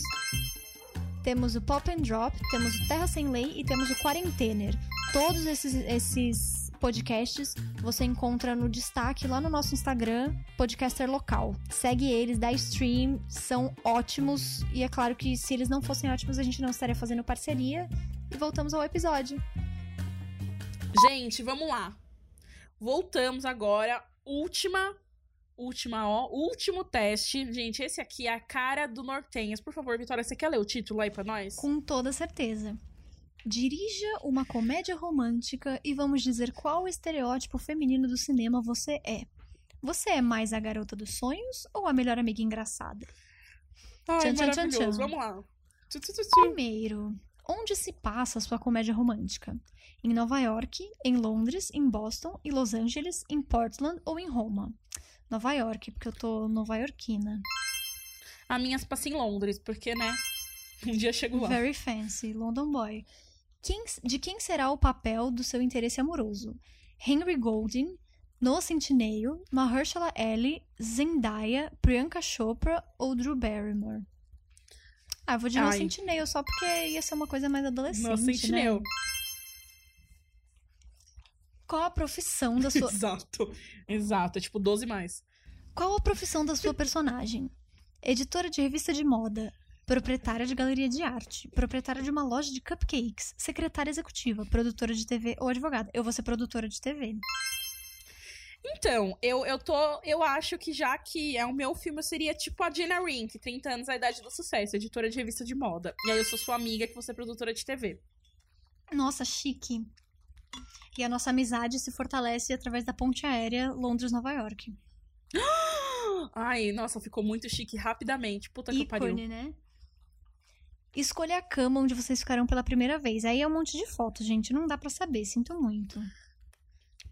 S2: temos o Pop and Drop, temos o Terra Sem Lei e temos o Quarentener. Todos esses, esses podcasts você encontra no destaque lá no nosso Instagram, Podcaster Local. Segue eles, dá stream, são ótimos. E é claro que se eles não fossem ótimos, a gente não estaria fazendo parceria. E voltamos ao episódio.
S1: Gente, vamos lá. Voltamos agora. Última. Última, ó. Último teste. Gente, esse aqui é a cara do Nortenhas. Por favor, Vitória, você quer ler o título aí pra nós?
S2: Com toda certeza. Dirija uma comédia romântica e vamos dizer qual estereótipo feminino do cinema você é. Você é mais a garota dos sonhos ou a melhor amiga engraçada?
S1: Ai,
S2: Tchan, tchan, tchan.
S1: Vamos lá.
S2: Primeiro, onde se passa a sua comédia romântica? Em Nova York, em Londres, em Boston, em Los Angeles, em Portland ou em Roma? Nova York, porque eu tô nova-iorquina.
S1: A minha se passa em Londres, porque, né? (laughs) Um dia eu chego lá.
S2: Very fancy, London Boy. Quem- de quem será o papel do seu interesse amoroso? Henry Golding, Noah Centineo, Mahershala Ali, Zendaya, Priyanka Chopra ou Drew Barrymore? Ah, eu vou de Noah. Centineo só porque ia ser uma coisa mais adolescente,
S1: Nossa,
S2: né? Qual a profissão da (laughs) sua...
S1: Exato. Exato. É tipo 12 mais.
S2: Qual a profissão da sua personagem? Editora de revista de moda, proprietária de galeria de arte, proprietária de uma loja de cupcakes, secretária executiva, produtora de TV ou advogada. Eu vou ser produtora de TV.
S1: Então, eu, eu tô. Eu acho que já que é o meu filme, eu seria tipo a Gina Rink, 30 anos a idade do sucesso, editora de revista de moda. E aí eu sou sua amiga, que você é produtora de TV.
S2: Nossa, chique. E a nossa amizade se fortalece através da ponte aérea Londres-Nova York. (gasps)
S1: Ai, nossa, ficou muito chique rapidamente. Puta que pariu.
S2: Né? Escolha a cama onde vocês ficarão pela primeira vez. Aí é um monte de fotos, gente. Não dá pra saber. Sinto muito.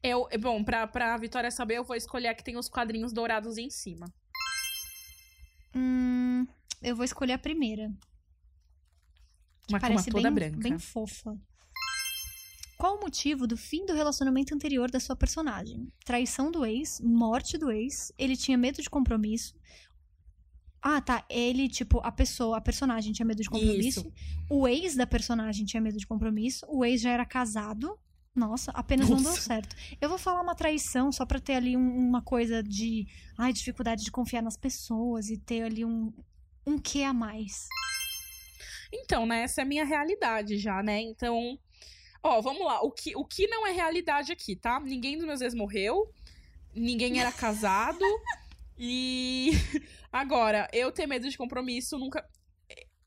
S1: Eu, bom, pra, pra Vitória saber, eu vou escolher a que tem os quadrinhos dourados em cima.
S2: Hum, eu vou escolher a primeira.
S1: Uma cama
S2: Parece
S1: toda
S2: bem,
S1: branca.
S2: bem fofa. Qual o motivo do fim do relacionamento anterior da sua personagem? Traição do ex, morte do ex, ele tinha medo de compromisso. Ah, tá. Ele, tipo, a pessoa, a personagem tinha medo de compromisso.
S1: Isso.
S2: O ex da personagem tinha medo de compromisso. O ex já era casado. Nossa, apenas não deu
S1: Nossa.
S2: certo. Eu vou falar uma traição só pra ter ali um- uma coisa de. Ai, dificuldade de confiar nas pessoas e ter ali um. Um quê a mais.
S1: Então, né? Essa é a minha realidade já, né? Então. Ó, vamos lá. O que, o que não é realidade aqui, tá? Ninguém dos meus ex morreu. Ninguém era casado. (laughs) e. (laughs) Agora, eu ter medo de compromisso nunca.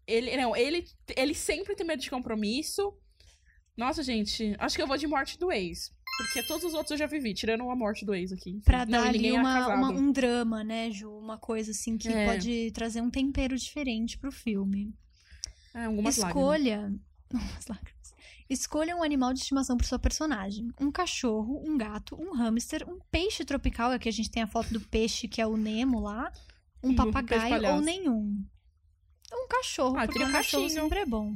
S1: Ele, não, ele, ele sempre tem medo de compromisso. Nossa, gente, acho que eu vou de morte do ex. Porque todos os outros eu já vivi, tirando a morte do ex aqui.
S2: Pra
S1: Não,
S2: dar ali uma, uma- um drama, né, Ju? Uma coisa assim que
S1: É.
S2: pode trazer um tempero diferente pro filme.
S1: É, algumas lágrimas.
S2: Escolha. (laughs) Umas lágrimas. Escolha um animal de estimação para sua personagem. Um cachorro, um gato, um hamster, um peixe tropical, aqui a gente tem a foto do peixe que é o Nemo lá, um papagaio ou nenhum. Um cachorro,
S1: Ah,
S2: porque um cachorro sempre é bom.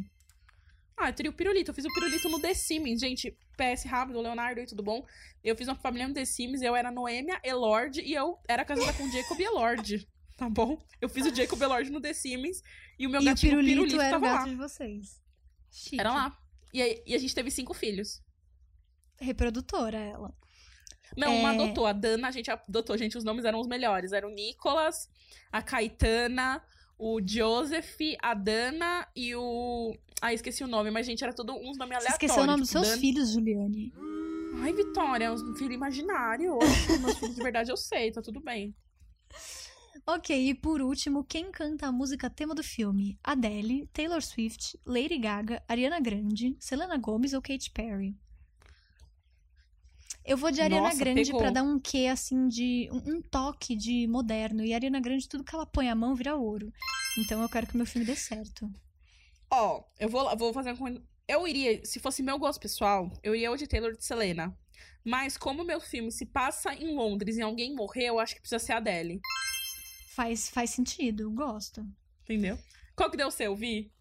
S1: Ah, eu teria o pirulito. Eu fiz o pirulito no The Sims. Gente, PS rápido, Leonardo e tudo bom? Eu fiz uma família no The Sims, eu era Noêmia, Elord e eu era casada com Jacob Elord. (laughs) Tá bom? Eu fiz o Jacob Elord no The Sims e o meu
S2: e o
S1: gatinho
S2: pirulito,
S1: pirulito,
S2: era o
S1: tava
S2: gato
S1: lá.
S2: de vocês. Chique.
S1: Era lá. E, aí- e a gente teve cinco filhos.
S2: Reprodutora ela.
S1: Não, uma
S2: É.
S1: adotou. A Dana, a gente adotou. Gente, os nomes eram os melhores. Era o Nicolas, a Caetana, o Joseph, a Dana e o. Ah, esqueci o nome, mas, gente, era tudo uns nomes
S2: Você
S1: aleatórios.
S2: esqueceu o nome dos
S1: tipo,
S2: seus
S1: Dan-
S2: filhos, Juliane.
S1: Ai, Vitória, é um filho imaginário. Meus (laughs) filhos de verdade eu sei, tá tudo bem.
S2: Ok, e por último, quem canta a música tema do filme? Adele, Taylor Swift, Lady Gaga, Ariana Grande, Selena Gomez ou Katy Perry? Eu vou de Ariana
S1: Nossa,
S2: Grande pra dar um quê, assim, de... Um, um toque de moderno. E Ariana Grande, tudo que ela põe a mão vira ouro. Então eu quero que o meu filme dê certo.
S1: Ó, eu vou, vou fazer uma coisa. Eu iria, se fosse meu gosto pessoal, eu iria de Taylor de Selena. Mas como meu filme se passa em Londres e alguém morreu, eu acho que precisa ser a Adele.
S2: Faz, faz sentido, gosto.
S1: Entendeu? Qual que deu o seu, Vi?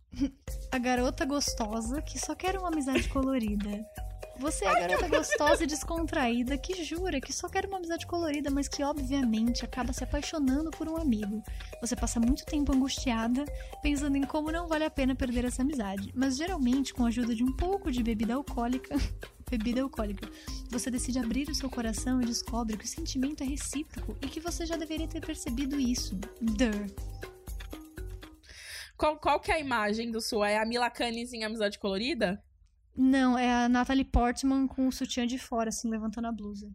S2: A garota gostosa que só quer uma amizade colorida. Você é a garota gostosa e descontraída que jura que só quer uma amizade colorida, mas que obviamente acaba se apaixonando por um amigo. Você passa muito tempo angustiada, pensando em como não vale a pena perder essa amizade, mas geralmente com a ajuda de um pouco de bebida alcoólica, (laughs) bebida alcoólica, você decide abrir o seu coração e descobre que o sentimento é recíproco e que você já deveria ter percebido isso. Duh.
S1: Qual, qual que é a imagem do sua? É a Mila Kunis em Amizade Colorida?
S2: Não, é a Natalie Portman com o sutiã de fora, assim, levantando a blusa.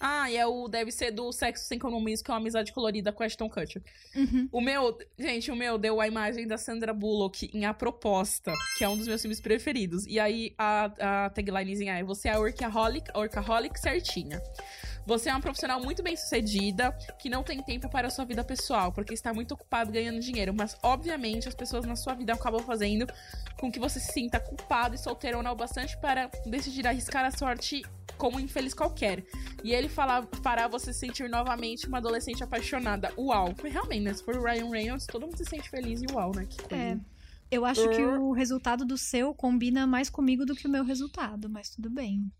S1: Ah, e é o deve ser do Sexo Sem Compromisso, que é uma amizade colorida com Ashton Kutcher.
S2: Uhum.
S1: O meu, gente, o meu deu a imagem da Sandra Bullock em A Proposta, que é um dos meus filmes preferidos. E aí a, a taglinezinha é: Você é a workaholic, a workaholic certinha. Você é uma profissional muito bem sucedida, que não tem tempo para a sua vida pessoal, porque está muito ocupado ganhando dinheiro. Mas, obviamente, as pessoas na sua vida acabam fazendo com que você se sinta culpado e solteirona o bastante para decidir arriscar a sorte como um infeliz qualquer. E ele fala, fará você se sentir novamente uma adolescente apaixonada. Uau. Realmente, né? Se for o Ryan Reynolds, todo mundo se sente feliz e uau, né? Que coisa.
S2: É. Eu acho que o resultado do seu combina mais comigo do que o meu resultado, mas tudo bem.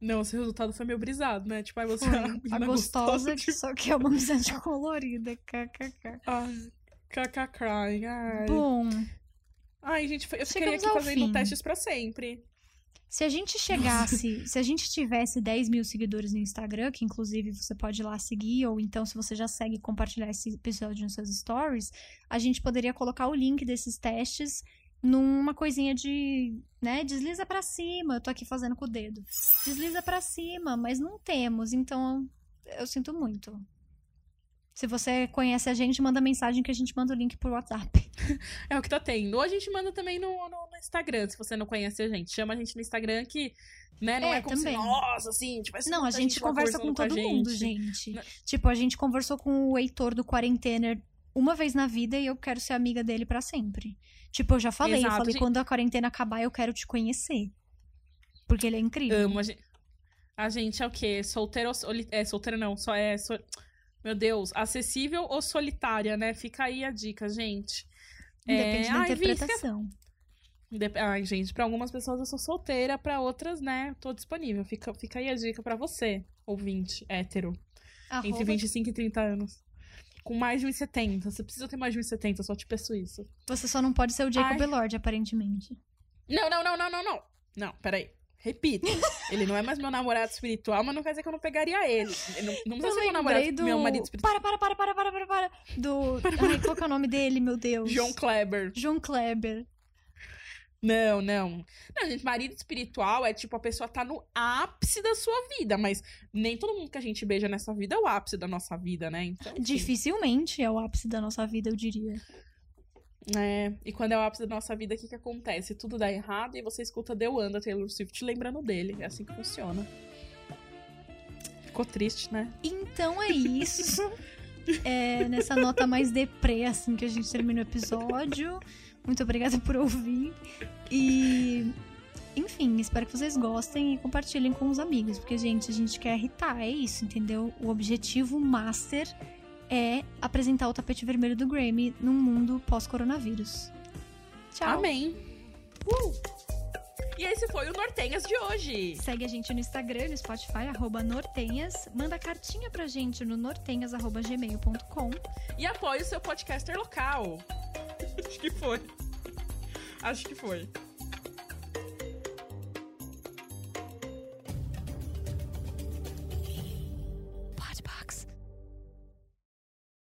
S1: Não, esse resultado foi meio brisado, né? Tipo, aí você
S2: Foi.
S1: é uma
S2: A gostosa
S1: gostosa,
S2: que só que é uma amizade colorida. KKK.
S1: Ai, kkk, ai.
S2: Bom,
S1: Ai, gente, eu ficaria
S2: Chegamos
S1: aqui
S2: ao
S1: fazendo
S2: fim.
S1: testes pra sempre.
S2: se a gente chegasse, (laughs) se a gente tivesse 10 mil seguidores no Instagram, que inclusive você pode ir lá seguir, ou então se você já segue, compartilhar esse episódio nos seus stories, a gente poderia colocar o link desses testes numa coisinha de, né, desliza pra cima. Eu tô aqui fazendo com o dedo. Desliza pra cima, mas não temos, então eu sinto muito. Se você conhece a gente, manda mensagem que a gente manda o link por WhatsApp. (laughs)
S1: É o que tá tendo. Ou a gente manda também no, no- no Instagram, se você não conhece a gente. Chama a gente no Instagram que, né, não é,
S2: É,
S1: como
S2: também.
S1: se, nossa, assim, tipo,
S2: Não, a gente conversa com todo mundo, gente.
S1: Não.
S2: Tipo, a gente conversou com o Heitor do Quarentena uma vez na vida e eu quero ser amiga dele pra sempre. Tipo, eu já falei, eu
S1: Exato,
S2: falei,
S1: gente.
S2: quando a quarentena acabar, eu quero te conhecer. Porque ele é incrível.
S1: Amo. A gente, a gente é o quê? Solteira ou soli... É, solteira não, só é... so- Meu Deus, acessível ou solitária, né? Fica aí a dica, gente.
S2: Depende
S1: é,
S2: da
S1: ai, Vi,
S2: interpretação.
S1: Dep- Ai, gente, pra algumas pessoas eu sou solteira, pra outras, né, tô disponível. Fica, fica aí a dica pra você, ouvinte, hétero, entre
S2: Arroba-
S1: 25 e 30 anos. Com mais de 1,70. Você precisa ter mais de 1,70, eu só te peço isso.
S2: Você só não pode ser o Jacob
S1: Ai.
S2: Aparentemente.
S1: Não, não, não, não, não, não. Não, peraí. Repito. (laughs) Ele não é mais meu namorado espiritual, mas não quer dizer que eu não pegaria ele. Ele Não, não precisa
S2: Eu
S1: ser meu namorado,
S2: do...
S1: meu marido espiritual.
S2: Para, para, para, para, para, para, para. Do... Ai, qual que é o nome dele, meu Deus?
S1: João Kleber.
S2: João Kleber.
S1: Não, não. Não, gente, marido espiritual é tipo a pessoa tá no ápice da sua vida, mas nem todo mundo que a gente beija nessa vida é o ápice da nossa vida, né? Então, enfim.
S2: Dificilmente é o ápice da nossa vida, eu diria.
S1: É, e quando é o ápice da nossa vida, o que que acontece? Tudo dá errado e você escuta The One da Taylor Swift lembrando dele. É assim que funciona. Ficou triste, né?
S2: Então é (laughs) isso. É, nessa nota mais deprê, assim, que a gente termina o episódio. Muito obrigada por ouvir. E. Enfim, espero que vocês gostem e compartilhem com os amigos. Porque, gente, a gente quer irritar, é isso, entendeu? O objetivo master é apresentar o tapete vermelho do Grammy num mundo pós-coronavírus. Tchau.
S1: Amém. Uh! E esse foi o Nortenhas de hoje.
S2: Segue a gente no Instagram, no Spotify, arroba Nortenhas. Manda cartinha pra gente no nortenhas.gmail.com.
S1: E apoie o seu podcaster local. Acho que foi. Acho que foi.